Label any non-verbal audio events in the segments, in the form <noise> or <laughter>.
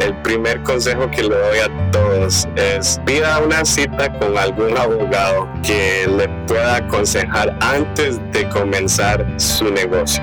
el primer consejo que le doy a todos es pida una cita con algún abogado que le pueda aconsejar antes de comenzar su negocio.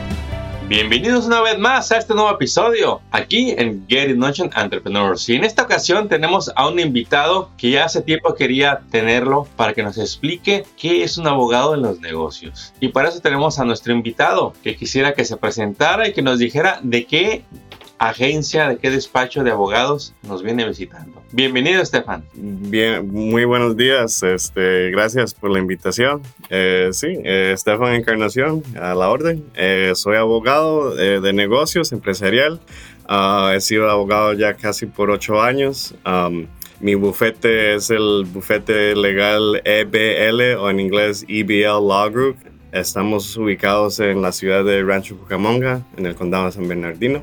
Bienvenidos una vez más a este nuevo episodio aquí en Get It Motion Entrepreneurs. Y en esta ocasión tenemos a un invitado que ya hace tiempo quería tenerlo para que nos explique qué es un abogado en los negocios. Y para eso tenemos a nuestro invitado que quisiera que se presentara y que nos dijera de qué agencia, de qué despacho de abogados nos viene visitando. Bienvenido, Estefan. Bien, muy buenos días. Este, gracias por la invitación. Eh, sí, eh, Estefan Encarnación, a la orden. Eh, soy abogado de negocios empresarial. Ah, he sido abogado ya casi por ocho años. mi bufete es el bufete legal EBL o en inglés EBL Law Group. Estamos ubicados en la ciudad de Rancho Cucamonga, en el condado de San Bernardino.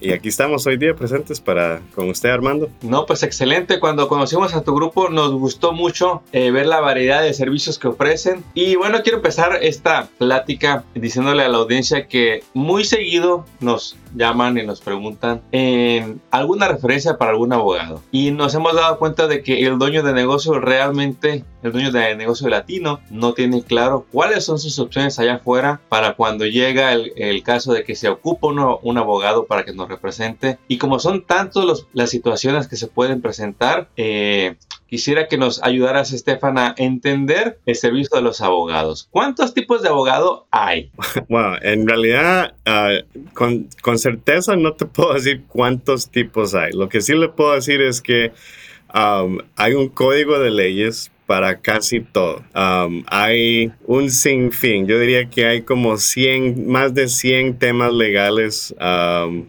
Y aquí estamos hoy día presentes para con usted, Armando. No, pues excelente. Cuando conocimos a tu grupo nos gustó mucho eh, ver la variedad de servicios que ofrecen. Y bueno, quiero empezar esta plática diciéndole a la audiencia que muy seguido nos llaman y nos preguntan en alguna referencia para algún abogado. Y nos hemos dado cuenta de que el dueño de negocio realmente, el dueño de negocio latino, no tiene claro cuáles son sus opciones allá afuera para cuando llega el, caso de que se ocupa uno, un abogado para que nos represente. Y como son tantas las situaciones que se pueden presentar, eh, quisiera que nos ayudaras, Estefan, a entender el servicio de los abogados. ¿Cuántos tipos de abogado hay? <laughs> Bueno, en realidad, ah, con, con, certeza no te puedo decir cuántos tipos hay. Lo que sí le puedo decir es que um, hay un código de leyes para casi todo. Um, hay un sinfín, yo diría que hay como 100, más de 100 temas legales,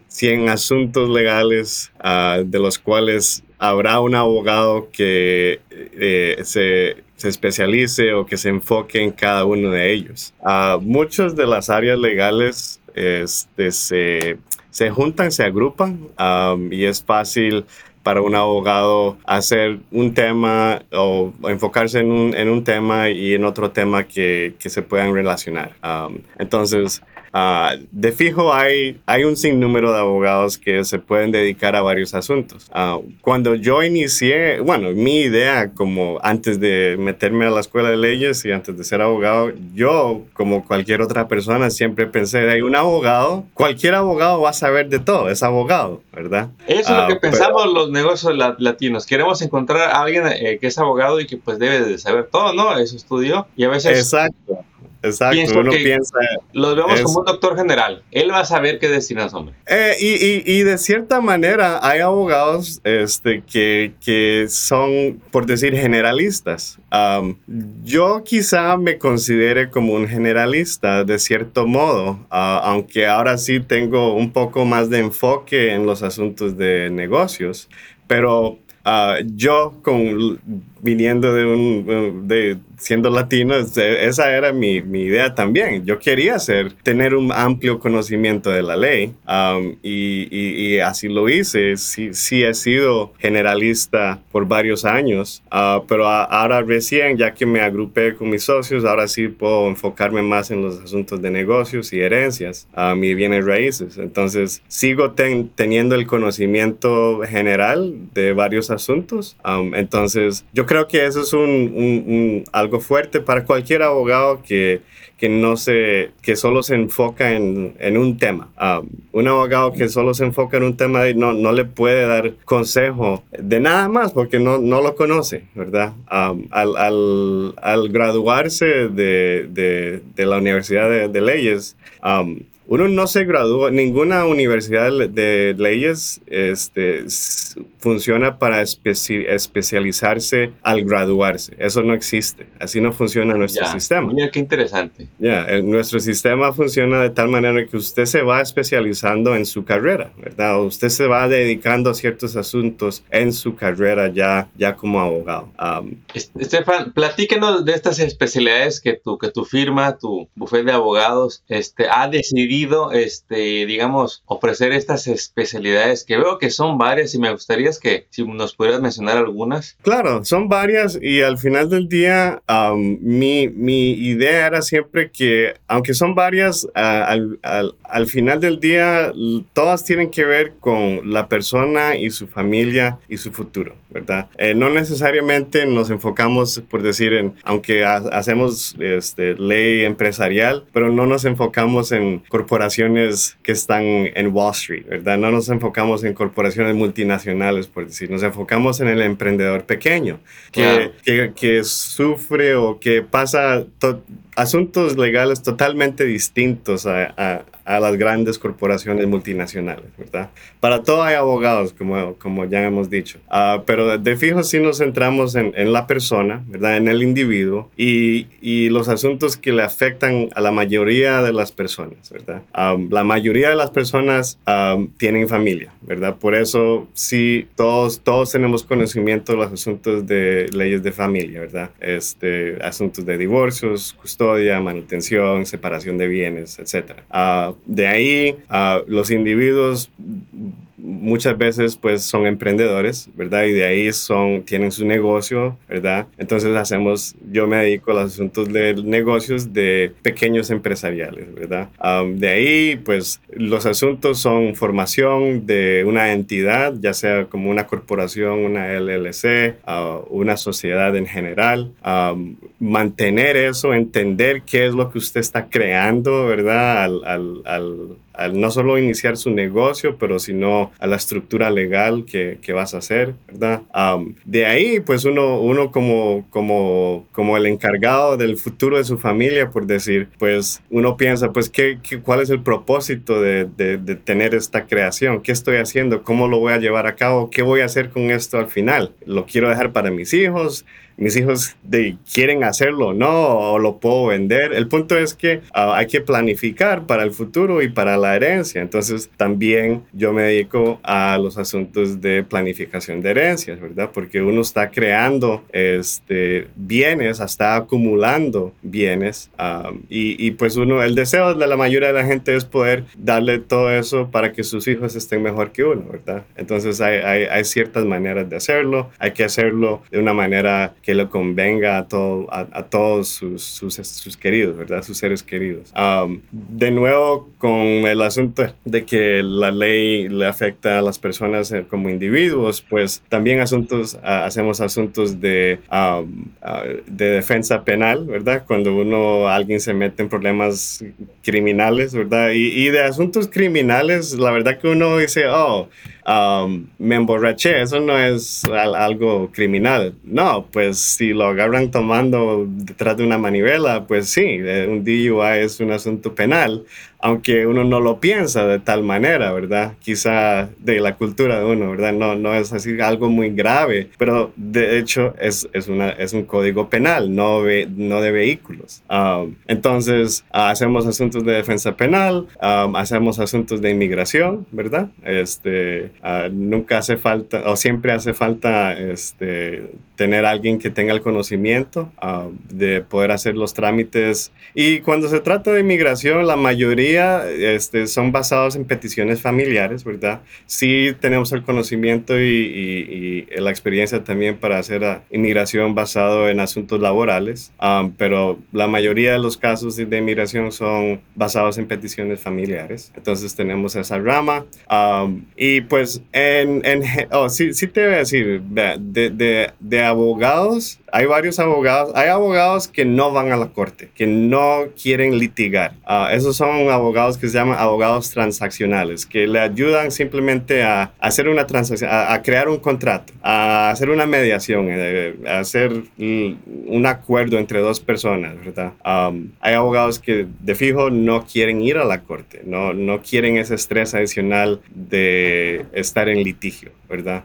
100 um, asuntos legales uh, de los cuales habrá un abogado que eh, se, especialice o que se enfoque en cada uno de ellos. Uh, muchas de las áreas legales este, se, se, juntan, se agrupan um, y es fácil para un abogado hacer un tema o enfocarse en un, en un tema y en otro tema que, que se puedan relacionar. Um, entonces, Ah, de fijo hay, hay un sinnúmero de abogados que se pueden dedicar a varios asuntos. Ah, cuando yo inicié, bueno, mi idea como antes de meterme a la escuela de leyes y antes de ser abogado, yo como cualquier otra persona siempre pensé, hay un abogado, cualquier abogado va a saber de todo, es abogado, ¿verdad? Eso es lo que ah, pensamos los negocios latinos. Queremos encontrar a alguien eh, que es abogado y que pues debe de saber todo, ¿no? Eso estudió y a veces... Exacto. Exacto, uno piensa. Lo vemos como un doctor general. Él va a saber qué destinas, hombre. Eh, y, y, de cierta manera, hay abogados este, que, que son, por decir, generalistas. yo quizá me considere como un generalista, de cierto modo, aunque ahora sí tengo un poco más de enfoque en los asuntos de negocios. Pero ah, yo, con, viniendo de un. De, siendo latino, esa era mi, mi, idea también. Yo quería ser, tener un amplio conocimiento de la ley um, y, y, así lo hice. Sí, sí, he sido generalista por varios años, uh, pero ahora recién, ya que me agrupé con mis socios, ahora sí puedo enfocarme más en los asuntos de negocios y herencias um, y bienes raíces. Entonces, sigo teniendo el conocimiento general de varios asuntos. Um, entonces, yo creo que eso es un, algo fuerte para cualquier abogado que, que, no se, que solo se enfoca en, en un tema. Um, un abogado que solo se enfoca en un tema no, no le puede dar consejo de nada más porque no, no lo conoce, ¿verdad? Um, al, al, al, graduarse de, de, la Universidad de, Leyes, um, uno no se gradúa, ninguna universidad de leyes este, funciona para especializarse al graduarse. Eso no existe. Así no funciona nuestro sistema. Mira qué interesante. Ya, nuestro sistema funciona de tal manera que usted se va especializando en su carrera, ¿verdad? Usted se va dedicando a ciertos asuntos en su carrera ya, ya como abogado. Estefan, platícanos de estas especialidades que tu, que tu firma, tu bufete de abogados, este, ha decidido, este, digamos, ofrecer estas especialidades que veo que son varias y me gustaría que si nos pudieras mencionar algunas. Claro, son varias y al final del día mi, mi, idea era siempre que, aunque son varias, al, al, al, final del día todas tienen que ver con la persona y su familia y su futuro, ¿verdad? Eh, no necesariamente nos enfocamos, por decir, en, aunque hacemos este, ley empresarial, pero no nos enfocamos en corporaciones que están en Wall Street, ¿verdad? No nos enfocamos en corporaciones multinacionales, por decir, nos enfocamos en el emprendedor pequeño que, que, que sufre o que pasa asuntos legales totalmente distintos a, a las grandes corporaciones multinacionales, ¿verdad? Para todo hay abogados, como, como ya hemos dicho, uh, pero de fijo sí nos centramos en, en, la persona, ¿verdad? En el individuo y, y, los asuntos que le afectan a la mayoría de las personas, ¿verdad? Um, la mayoría de las personas um, tienen familia, ¿verdad? Por eso sí, todos, todos tenemos conocimiento de los asuntos de leyes de familia, ¿verdad? Este, asuntos de divorcios, custodia, manutención, separación de bienes, etc. Uh, de ahí los individuos muchas veces pues son emprendedores, ¿verdad? Y de ahí son, tienen su negocio, ¿verdad? Entonces hacemos, yo me dedico a los asuntos de negocios de pequeños empresariales, ¿verdad? de ahí pues los asuntos son formación de una entidad, ya sea como una corporación, una LLC, una sociedad en general, mantener eso, entender qué es lo que usted está creando, ¿verdad? al, al no solo iniciar su negocio, pero sino a la estructura legal que, que vas a hacer, ¿verdad? de ahí, pues uno, uno como, como, como el encargado del futuro de su familia, por decir, pues uno piensa, pues, ¿qué, cuál es el propósito de, de, de, tener esta creación? ¿Qué estoy haciendo? ¿Cómo lo voy a llevar a cabo? ¿Qué voy a hacer con esto al final? ¿Lo quiero dejar para mis hijos? Mis hijos de, quieren hacerlo no, o lo puedo vender. El punto es que ah, hay que planificar para el futuro y para la herencia. Entonces también yo me dedico a los asuntos de planificación de herencias, ¿verdad? Porque uno está creando este, bienes, está acumulando bienes ah, y, y, pues uno, el deseo de la mayoría de la gente es poder darle todo eso para que sus hijos estén mejor que uno, ¿verdad? Entonces hay, hay, hay ciertas maneras de hacerlo, hay que hacerlo de una manera que le convenga a, todo, a, todos sus, sus, queridos, ¿verdad? Sus seres queridos. Um, de nuevo, con el asunto de que la ley le afecta a las personas eh, como individuos, pues también asuntos, ah, hacemos asuntos de, um, ah, de defensa penal, ¿verdad? Cuando uno, alguien se mete en problemas criminales, ¿verdad? Y, y de asuntos criminales, la verdad que uno dice, oh, um, me emborraché, eso no es algo criminal. No, pues si lo agarran tomando detrás de una manivela, pues sí, eh, un DUI es un asunto penal aunque uno no lo piensa de tal manera, ¿verdad? Quizá de la cultura de uno, ¿verdad? No, no es así algo muy grave, pero de hecho es, es, una, es un código penal, no, no de vehículos. Um, entonces, hacemos asuntos de defensa penal, um, hacemos asuntos de inmigración, ¿verdad? Este, uh, nunca hace falta, o siempre hace falta este, tener alguien que tenga el conocimiento um, de poder hacer los trámites. Y cuando se trata de inmigración, la mayoría este, son basados en peticiones familiares, ¿verdad? Sí tenemos el conocimiento y, la experiencia también para hacer inmigración basado en asuntos laborales, pero la mayoría de los casos de inmigración son basados en peticiones familiares. Entonces tenemos esa rama. Y pues en, en oh, sí, sí te voy a decir, de, de, de abogados, hay varios abogados, hay abogados que no van a la corte, que no quieren litigar. Ah, esos son abogados que se llaman abogados transaccionales, que le ayudan simplemente a hacer una transacción, a, crear un contrato, a hacer una mediación, eh, a hacer un acuerdo entre dos personas, ¿verdad? hay abogados que de fijo no quieren ir a la corte, no, no quieren ese estrés adicional de estar en litigio, ¿verdad?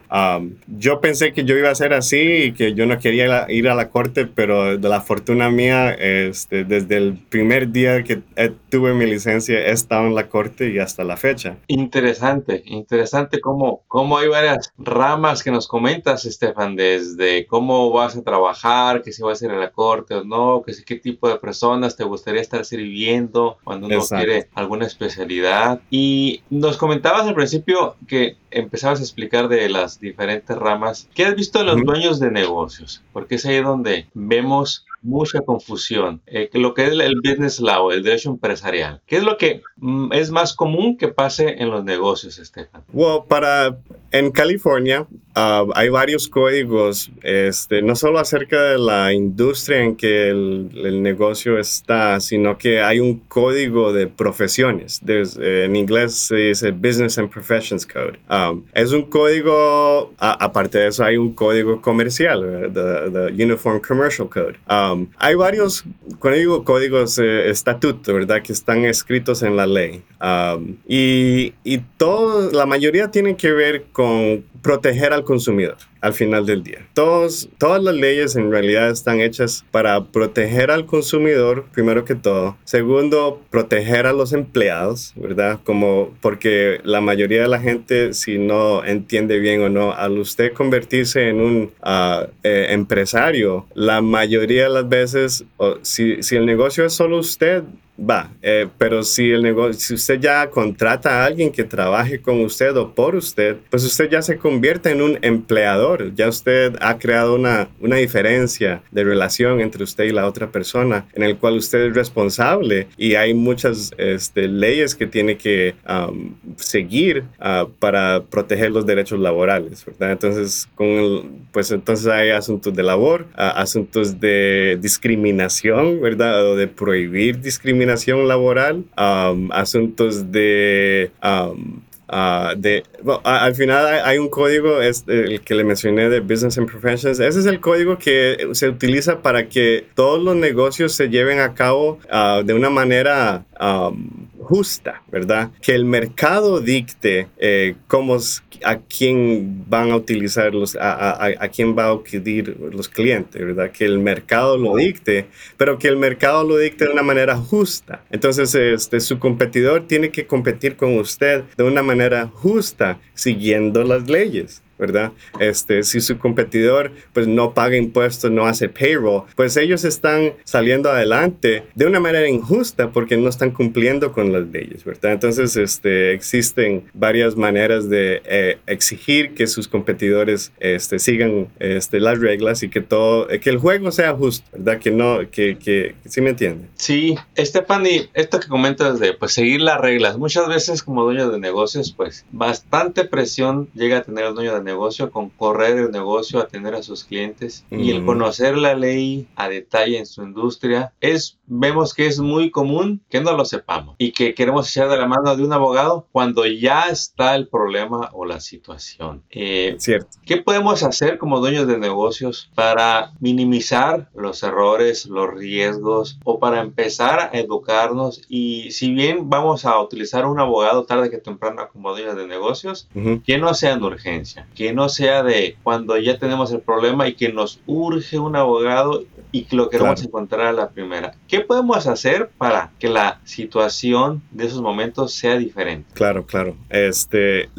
yo pensé que yo iba a ser así y que yo no quería ir a la corte, pero de la fortuna mía, este, desde el primer día que tuve mi licencia, he estado en la corte y hasta la fecha. Interesante, interesante cómo, cómo hay varias ramas que nos comentas, Estefan, desde cómo vas a trabajar, que si vas a ir a la corte o no, que si qué tipo de personas te gustaría estar sirviendo cuando uno quiere alguna especialidad. Y nos comentabas al principio que empezabas a explicar de las diferentes ramas. ¿Qué has visto en los dueños de negocios? Porque es ahí donde vemos mucha confusión. Eh, lo que es el business law, el derecho empresarial. ¿Qué es lo que mm, es más común que pase en los negocios, Estefan? Well, para en California uh, hay varios códigos, este, no solo acerca de la industria en que el, el negocio está, sino que hay un código de profesiones. Eh, en inglés se dice Business and Professions Code. Um, es un código, aparte de eso, hay un código comercial, the, Uniform Commercial Code. Um, hay varios, cuando digo códigos, eh, estatutos, ¿verdad? Que están escritos en la ley. Um, y, y todo, la mayoría tienen que ver con proteger al consumidor al final del día. Todos, todas las leyes en realidad están hechas para proteger al consumidor, primero que todo. Segundo, proteger a los empleados, ¿verdad? Como porque la mayoría de la gente, si no entiende bien o no, al usted convertirse en un ah, eh, empresario, la mayoría de las veces, si, si el negocio es solo usted, Va, eh, pero si el negocio, si usted ya contrata a alguien que trabaje con usted o por usted, pues usted ya se convierte en un empleador. Ya usted ha creado una, una diferencia de relación entre usted y la otra persona en el cual usted es responsable y hay muchas este, leyes que tiene que um, seguir uh, para proteger los derechos laborales, ¿verdad? Entonces, con pues entonces hay asuntos de labor, uh, asuntos de discriminación, ¿verdad? O de prohibir discriminación laboral, um, asuntos de... Um, uh, de, al final hay, un código, es el que le mencioné de Business and Professions. Ese es el código que se utiliza para que todos los negocios se lleven a cabo uh, de una manera um, justa, ¿verdad? Que el mercado dicte eh, cómo, a quién van a utilizar los, a, quién va a acudir los clientes, ¿verdad? Que el mercado lo dicte, pero que el mercado lo dicte de una manera justa. Entonces, este, su competidor tiene que competir con usted de una manera justa, siguiendo las leyes. ¿Verdad? Este, si su competidor pues no paga impuestos, no hace payroll, pues ellos están saliendo adelante de una manera injusta porque no están cumpliendo con las leyes, ¿verdad? Entonces, este, existen varias maneras de eh, exigir que sus competidores este, sigan este, las reglas y que todo, que el juego sea justo, ¿verdad? Que no, que, que, ¿sí me entiende? Sí, Stephanie, esto que comentas de pues seguir las reglas, muchas veces como dueño de negocios, pues bastante presión llega a tener el dueño de negocio, con correr el negocio, atender a sus clientes y el conocer la ley a detalle en su industria, es, vemos que es muy común que no lo sepamos y que queremos echar de la mano de un abogado cuando ya está el problema o la situación. Eh, Cierto. ¿Qué podemos hacer como dueños de negocios para minimizar los errores, los riesgos o para empezar a educarnos? Y si bien vamos a utilizar un abogado tarde que temprano como dueños de negocios, que no sea en urgencia, que no sea de cuando ya tenemos el problema y que nos urge un abogado y que lo queremos encontrar a la primera. ¿Qué podemos hacer para que la situación de esos momentos sea diferente? Claro, claro. Este,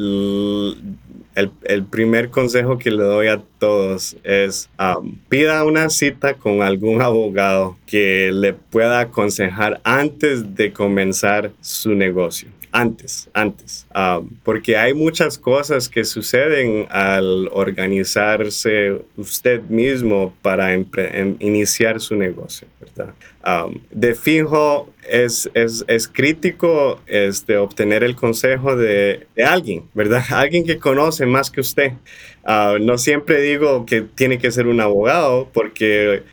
el, primer consejo que le doy a todos es um, pida una cita con algún abogado que le pueda aconsejar antes de comenzar su negocio antes, antes, um, porque hay muchas cosas que suceden al organizarse usted mismo para em, iniciar su negocio, ¿verdad? Um, de fijo, es, es, es, crítico este, obtener el consejo de, de, alguien, ¿verdad? <laughs> Alguien que conoce más que usted. Uh, no siempre digo que tiene que ser un abogado porque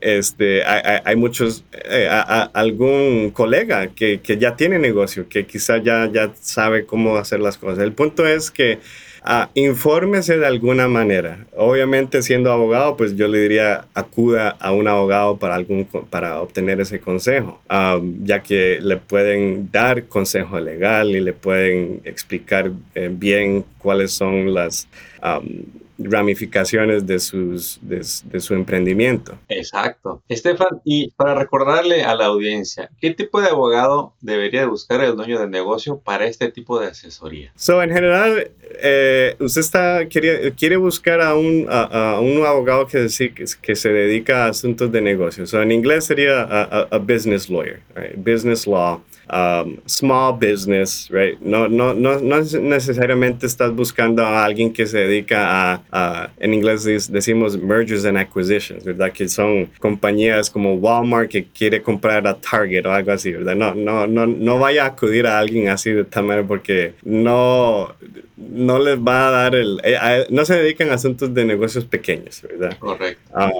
este, hay, hay muchos, eh, algún colega que, que, ya tiene negocio, que quizá ya, ya sabe cómo hacer las cosas. El punto es que Ah, infórmese de alguna manera. Obviamente, siendo abogado, pues yo le diría acuda a un abogado para, algún, para obtener ese consejo, ah, ya que le pueden dar consejo legal y le pueden explicar eh, bien cuáles son las ramificaciones de, sus, de, su emprendimiento. Exacto. Estefan, y para recordarle a la audiencia, ¿qué tipo de abogado debería buscar el dueño del negocio para este tipo de asesoría? So, en general, eh, usted está, quiere, quiere buscar a un, a, un abogado que, que, se dedica a asuntos de negocios. en inglés sería a, business lawyer, business law. Um, small business, right? No, no, no, no necesariamente estás buscando a alguien que se dedica a, en inglés decimos mergers and acquisitions, ¿verdad? Que son compañías como Walmart que quiere comprar a Target o algo así, ¿verdad? No, no, no, no vaya a acudir a alguien así de tal manera porque no, no les va a dar el... Eh, no se dedican a asuntos de negocios pequeños, ¿verdad? Correcto. Ah,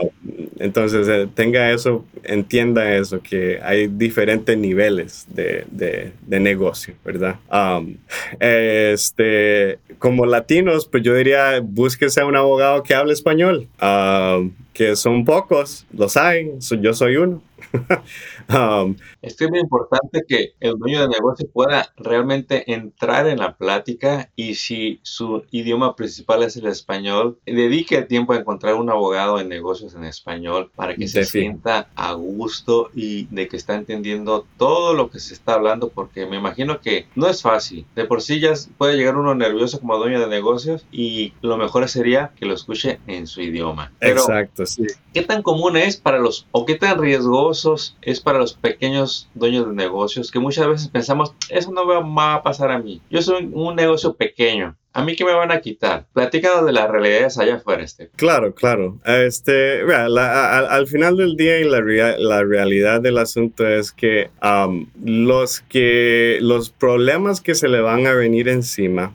entonces, eh, tenga eso, entienda eso, que hay diferentes niveles de, de, de negocio, ¿verdad? Um, este, como latinos, pues yo diría, búsquese a un abogado que hable español, um, que son pocos, los hay, yo soy uno. <laughs> Um, es muy importante que el dueño de negocio pueda realmente entrar en la plática y si su idioma principal es el español, dedique tiempo a encontrar un abogado en negocios en español para que se sienta a gusto y de que está entendiendo todo lo que se está hablando porque me imagino que no es fácil. De por sí ya puede llegar uno nervioso como dueño de negocios y lo mejor sería que lo escuche en su idioma. Exacto, sí. ¿Qué tan común es para los o qué tan riesgosos es para los pequeños dueños de negocios que muchas veces pensamos, eso no va a pasar a mí. Yo soy un negocio pequeño. ¿A mí qué me van a quitar? Platícanos de las realidades allá afuera, este. Claro, claro. Este, al final del día y la, la realidad del asunto es que um, los que los problemas que se le van a venir encima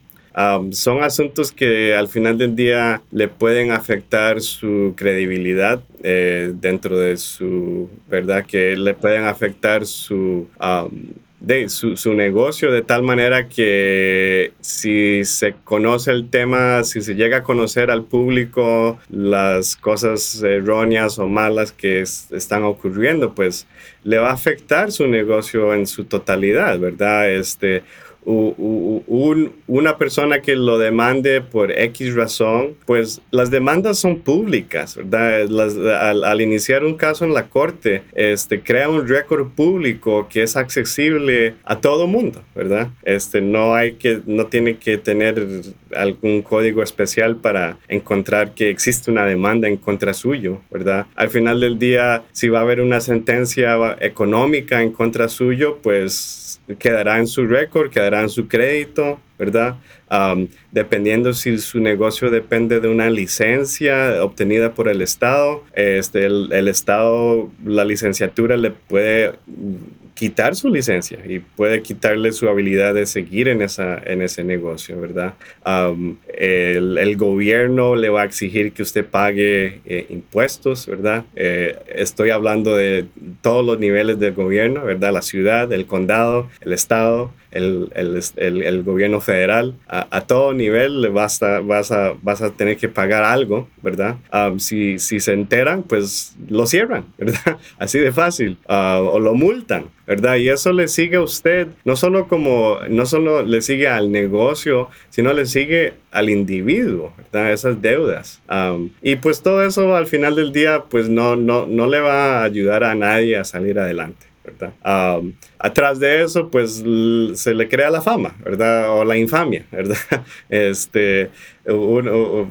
son asuntos que al final del día le pueden afectar su credibilidad eh, dentro de su, ¿verdad? Que le pueden afectar su... de su, su, negocio de tal manera que si se conoce el tema, si se llega a conocer al público las cosas erróneas o malas que están ocurriendo, pues le va a afectar su negocio en su totalidad, ¿verdad? Este, un, una persona que lo demande por X razón, pues las demandas son públicas, ¿verdad? al, iniciar un caso en la corte, este, crea un récord público que es accesible a todo mundo, ¿verdad? Este, no hay que, no tiene que tener algún código especial para encontrar que existe una demanda en contra suyo, ¿verdad? Al final del día, si va a haber una sentencia económica en contra suyo, pues quedará en su récord, quedará en su crédito, ¿verdad? dependiendo si su negocio depende de una licencia obtenida por el Estado, este, el Estado, la licenciatura le puede quitar su licencia y puede quitarle su habilidad de seguir en, esa, en ese negocio, ¿verdad? el, el, gobierno le va a exigir que usted pague eh, impuestos, ¿verdad? Eh, estoy hablando de todos los niveles del gobierno, ¿verdad? La ciudad, el condado, el estado, el, el, el, gobierno federal, a, todo nivel vas a, vas, a, vas a tener que pagar algo, ¿verdad? si, si se enteran, pues lo cierran, <laughs> ¿verdad? Así de fácil, ah, o lo multan, ¿verdad? Y eso le sigue a usted, no solo como, no solo le sigue al negocio, sino le sigue al individuo, ¿verdad? Esas deudas. y pues todo eso al final del día, pues no, no, no le va a ayudar a nadie a salir adelante. ¿Verdad? atrás de eso, pues se le crea la fama, ¿verdad? O la infamia, <laughs> ¿verdad? Este, uno,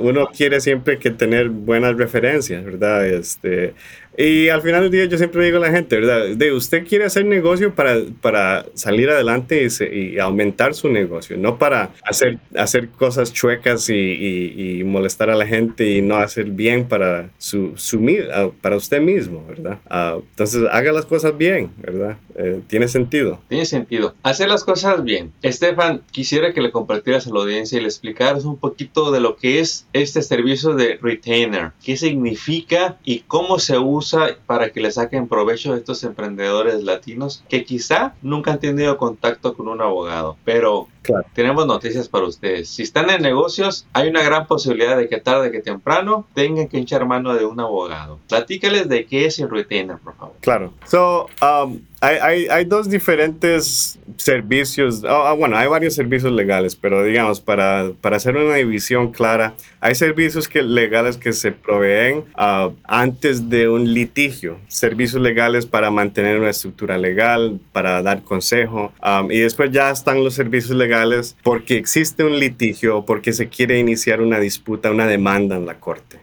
uno quiere siempre que tener buenas referencias, ¿verdad? Este, Y al final del día yo siempre digo a la gente, ¿verdad? De usted quiere hacer negocio para, para salir adelante y, aumentar su negocio, no para hacer, hacer cosas chuecas y, molestar a la gente y no hacer bien para, su, su ah, para usted mismo, ¿verdad? Ah, entonces haga las cosas bien, ¿verdad? Eh, tiene sentido. Tiene sentido. Hacer las cosas bien. Estefan, quisiera que le compartieras a la audiencia y le explicaras un poquito de lo que es este servicio de retainer, qué significa y cómo se usa para que le saquen provecho a estos emprendedores latinos que quizá nunca han tenido contacto con un abogado, pero tenemos noticias para ustedes. Si están en negocios, hay una gran posibilidad de que tarde que temprano tengan que echar mano de un abogado. Platícales de qué es el retainer, por favor. Claro. So, um, hay, hay, dos diferentes servicios, ah, ah, bueno, hay varios servicios legales, pero digamos, para, para hacer una división clara, hay servicios que, legales que se proveen uh, antes de un litigio, servicios legales para mantener una estructura legal, para dar consejo, um, y después ya están los servicios legales porque existe un litigio porque se quiere iniciar una disputa, una demanda en la corte.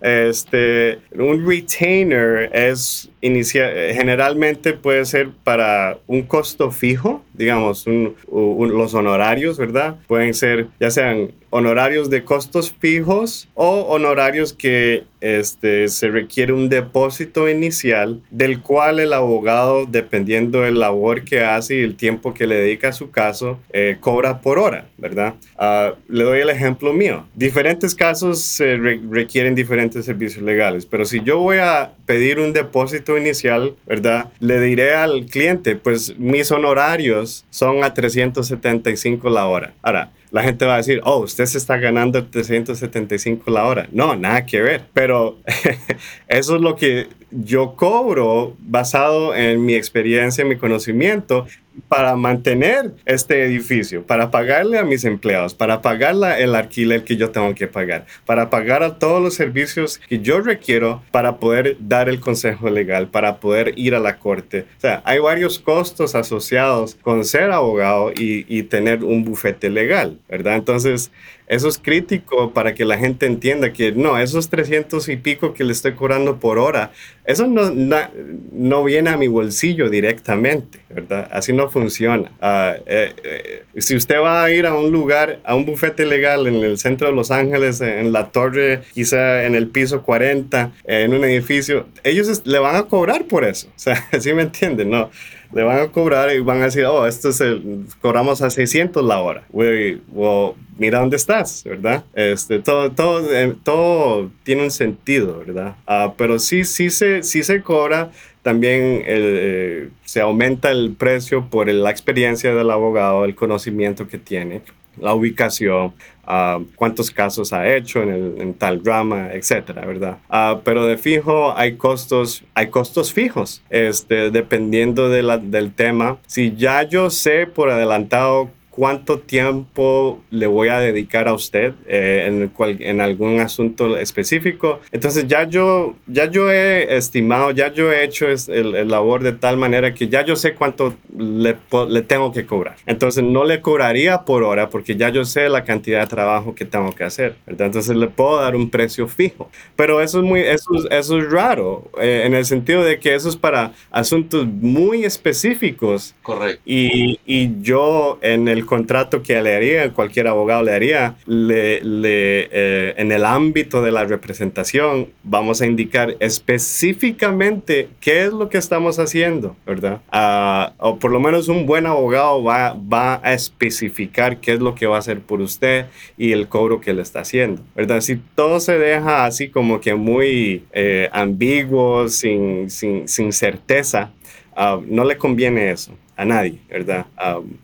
Este, un retainer es inicia, generalmente puede ser para un costo fijo, digamos, los honorarios, ¿verdad? Pueden ser ya sean honorarios de costos fijos o honorarios que este, se requiere un depósito inicial del cual el abogado, dependiendo del labor que hace y el tiempo que le dedica a su caso, eh, cobra por hora, ¿verdad? Ah, le doy el ejemplo mío. Diferentes casos se requieren diferentes servicios legales, pero si yo voy a pedir un depósito inicial, ¿verdad? Le diré al cliente, pues mis honorarios son a 375 la hora. Ahora, la gente va a decir, oh, usted se está ganando 375 la hora. No, nada que ver. Pero <laughs> eso es lo que yo cobro basado en mi experiencia, mi conocimiento para mantener este edificio, para pagarle a mis empleados, para pagar el alquiler que yo tengo que pagar, para pagar a todos los servicios que yo requiero para poder dar el consejo legal, para poder ir a la corte. O sea, hay varios costos asociados con ser abogado y, y tener un bufete legal, ¿verdad? Entonces, eso es crítico para que la gente entienda que no, esos 300 y pico que le estoy cobrando por hora, eso no, no, viene a mi bolsillo directamente, ¿verdad? Así no funciona. Eh, si usted va a ir a un lugar, a un bufete legal en el centro de Los Ángeles, en la torre, quizá en el piso 40, en un edificio, ellos le van a cobrar por eso. O sea, <laughs> ¿sí me entienden? No le van a cobrar y van a decir, oh, esto es cobramos a 600 la hora. Güey, mira dónde estás, ¿verdad? Este, todo, todo, eh, todo tiene un sentido, ¿verdad? Uh, pero sí, sí se, sí se cobra también eh, se aumenta el precio por la experiencia del abogado, el conocimiento que tiene, la ubicación, uh, cuántos casos ha hecho en, el, en tal drama, etcétera, ¿verdad? Uh, pero de fijo hay costos, hay costos fijos, este, dependiendo de la, del tema. Si ya yo sé por adelantado cuánto tiempo le voy a dedicar a usted eh, en, en, algún asunto específico. Entonces ya yo, ya yo he estimado, ya yo he hecho el, labor de tal manera que ya yo sé cuánto le, le, tengo que cobrar. Entonces no le cobraría por hora porque ya yo sé la cantidad de trabajo que tengo que hacer. Entonces le puedo dar un precio fijo. Pero eso es, muy, eso, eso es raro eh, en el sentido de que eso es para asuntos muy específicos. Correcto. Y, y yo en el contrato que le haría, cualquier abogado le haría, le, le, eh, en el ámbito de la representación vamos a indicar específicamente qué es lo que estamos haciendo, ¿verdad? Ah, o por lo menos un buen abogado va, va a especificar qué es lo que va a hacer por usted y el cobro que le está haciendo, ¿verdad? Si todo se deja así como que muy eh, ambiguo, sin, sin, sin certeza, ah, no le conviene eso a nadie, ¿verdad?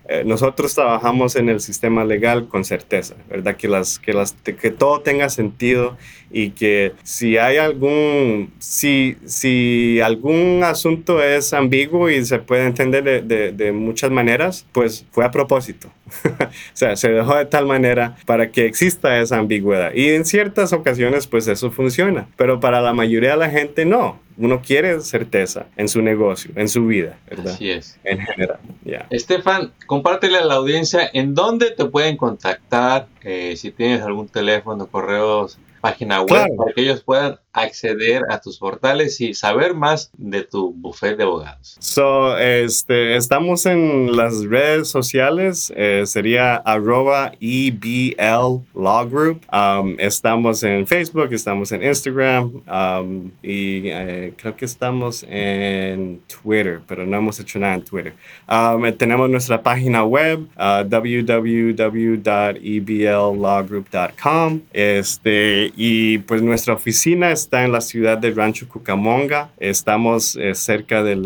Eh, nosotros trabajamos en el sistema legal con certeza, ¿verdad? Que, todo tenga sentido y que si hay algún, si algún asunto es ambiguo y se puede entender de, de, muchas maneras, pues fue a propósito. <laughs> o sea, se dejó de tal manera para que exista esa ambigüedad. Y en ciertas ocasiones, pues eso funciona, pero para la mayoría de la gente no uno quiere certeza en su negocio, en su vida, ¿verdad? Así es. En general, ya. Estefan, compártele a la audiencia en dónde te pueden contactar, eh, si tienes algún teléfono, correos, página web, para que ellos puedan acceder a tus portales y saber más de tu buffet de abogados? So, este, estamos en las redes sociales, eh, sería arroba EBL Law Group. Um, estamos en Facebook, estamos en Instagram um, y eh, creo que estamos en Twitter, pero no hemos hecho nada en Twitter. Um, tenemos nuestra página web, uh, www.eblawgroup.com. Este, y pues nuestra oficina está en la ciudad de Rancho Cucamonga. Estamos eh, cerca de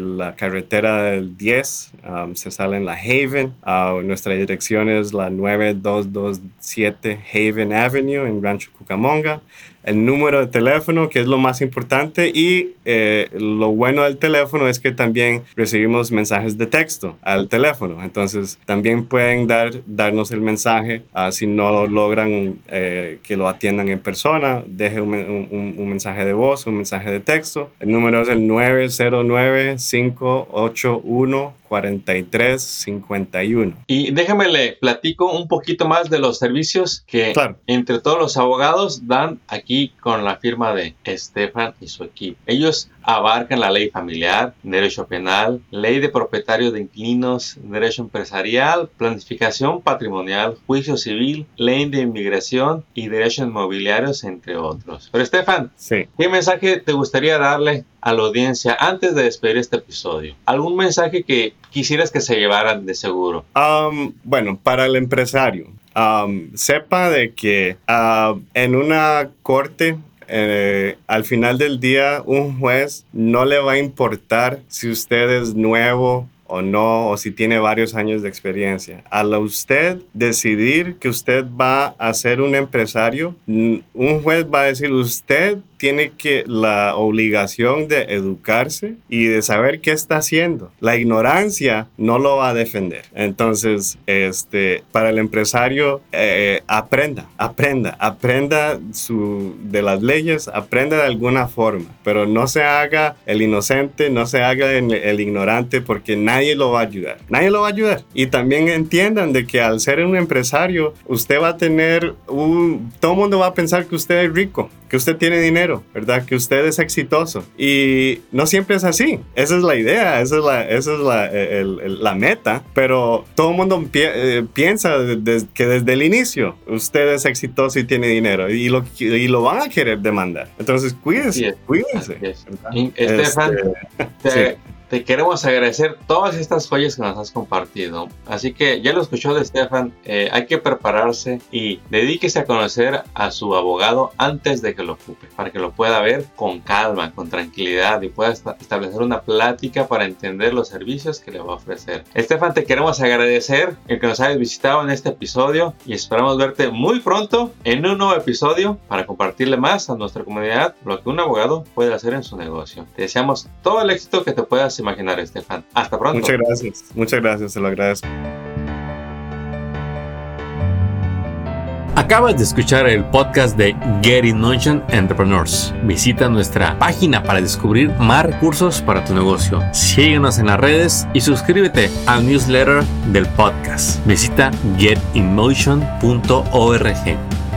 la carretera del 10. Um, se sale en la Haven. Uh, nuestra dirección es la 9227 Haven Avenue en Rancho Cucamonga el número de teléfono, que es lo más importante, y eh, lo bueno del teléfono es que también recibimos mensajes de texto al teléfono. Entonces, también pueden dar, darnos el mensaje uh, si no logran eh, que lo atiendan en persona. Deje un, un, un, mensaje de voz, un mensaje de texto. El número es el 909-581. 4351. Y déjame le platico un poquito más de los servicios que entre todos los abogados dan aquí con la firma de Estefan y su equipo. Ellos abarcan la ley familiar, derecho penal, ley de propietarios de inquilinos, derecho empresarial, planificación patrimonial, juicio civil, ley de inmigración y derechos inmobiliarios, entre otros. Pero Estefan, ¿qué mensaje te gustaría darle a la audiencia antes de despedir este episodio? ¿Algún mensaje que quisieras que se llevaran de seguro? Um, bueno, para el empresario, sepa de que en una corte eh, al final del día un juez no le va a importar si usted es nuevo o no, o si tiene varios años de experiencia. Al usted decidir que usted va a ser un empresario, un juez va a decir, usted tiene que la obligación de educarse y de saber qué está haciendo. La ignorancia no lo va a defender. Entonces, este, para el empresario, eh, aprenda, aprenda, aprenda su, de las leyes, aprenda de alguna forma, pero no se haga el inocente, no se haga el, ignorante porque nadie lo va a ayudar. Nadie lo va a ayudar. Y también entiendan de que al ser un empresario, usted va a tener todo el mundo va a pensar que usted es rico que usted tiene dinero, ¿verdad? Que usted es exitoso. Y no siempre es así. Esa es la idea, esa es la, esa es la, la meta. Pero todo el mundo eh, piensa que desde el inicio usted es exitoso y tiene dinero y lo, y lo van a querer demandar. Entonces, cuídense, cuídense. Estefan, este, <laughs> te queremos agradecer todas estas joyas que nos has compartido. Así que ya lo escuchó de Stefan, eh, hay que prepararse y dedíquese a conocer a su abogado antes de que lo ocupe, para que lo pueda ver con calma, con tranquilidad y pueda establecer una plática para entender los servicios que le va a ofrecer. Estefan, te queremos agradecer el que nos hayas visitado en este episodio y esperamos verte muy pronto en un nuevo episodio para compartirle más a nuestra comunidad lo que un abogado puede hacer en su negocio. Te deseamos todo el éxito que te puedas imaginar, Estefan. Hasta pronto. Muchas gracias, muchas gracias, se lo agradezco. Acabas de escuchar el podcast de Getting Notion Entrepreneurs. Visita nuestra página para descubrir más recursos para tu negocio. Síguenos en las redes y suscríbete al newsletter del podcast. Visita getinmotion.org.